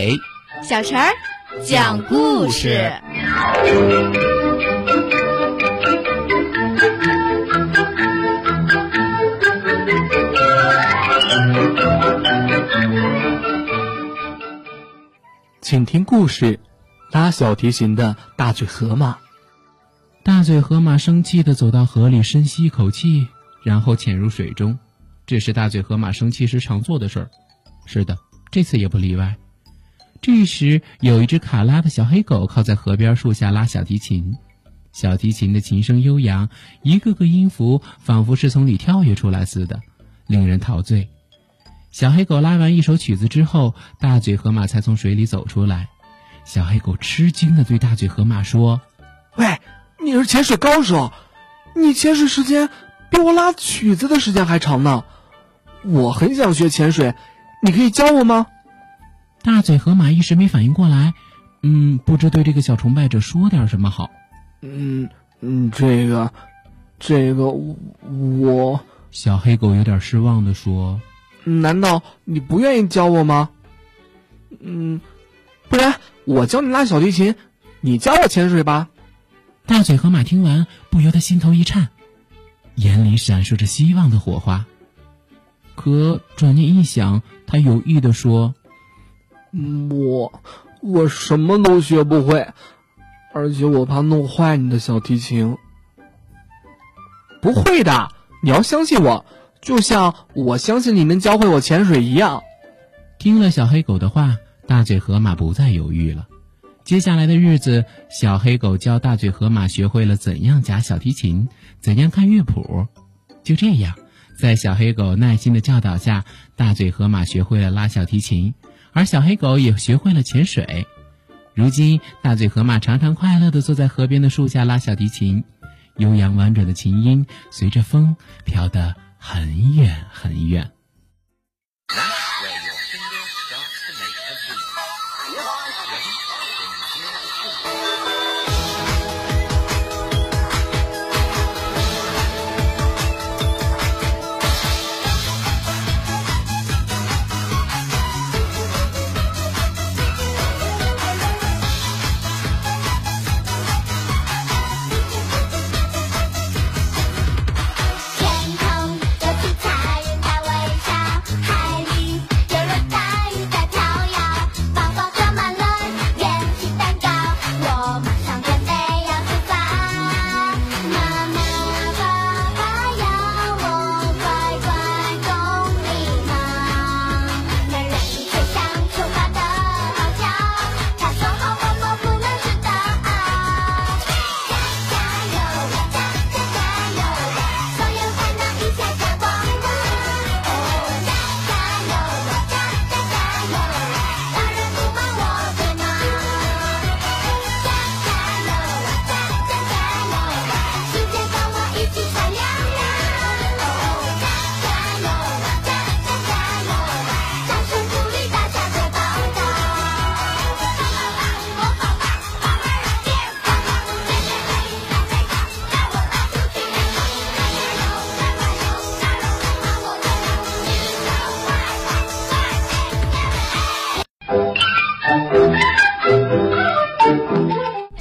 伟、小陈儿讲故事。请听故事：拉小提琴的大嘴河马。大嘴河马生气的走到河里，深吸一口气，然后潜入水中。这是大嘴河马生气时常做的事儿。是的，这次也不例外。这时，有一只卡拉的小黑狗靠在河边树下拉小提琴，小提琴的琴声悠扬，一个个音符仿佛是从里跳跃出来似的，令人陶醉。小黑狗拉完一首曲子之后，大嘴河马才从水里走出来。小黑狗吃惊地对大嘴河马说：“喂，你是潜水高手，你潜水时间比我拉曲子的时间还长呢。我很想学潜水，你可以教我吗？”大嘴河马一时没反应过来，嗯，不知对这个小崇拜者说点什么好。嗯嗯，这个，这个我……小黑狗有点失望地说。难道你不愿意教我吗？嗯，不然我教你拉小提琴，你教我潜水吧。大嘴河马听完，不由得心头一颤，眼里闪烁着希望的火花。可转念一想，他有意的说：“我我什么都学不会，而且我怕弄坏你的小提琴。不会的，你要相信我。”就像我相信你能教会我潜水一样。听了小黑狗的话，大嘴河马不再犹豫了。接下来的日子，小黑狗教大嘴河马学会了怎样夹小提琴，怎样看乐谱。就这样，在小黑狗耐心的教导下，大嘴河马学会了拉小提琴，而小黑狗也学会了潜水。如今，大嘴河马常常快乐的坐在河边的树下拉小提琴，悠扬婉转的琴音随着风飘得。很远很远。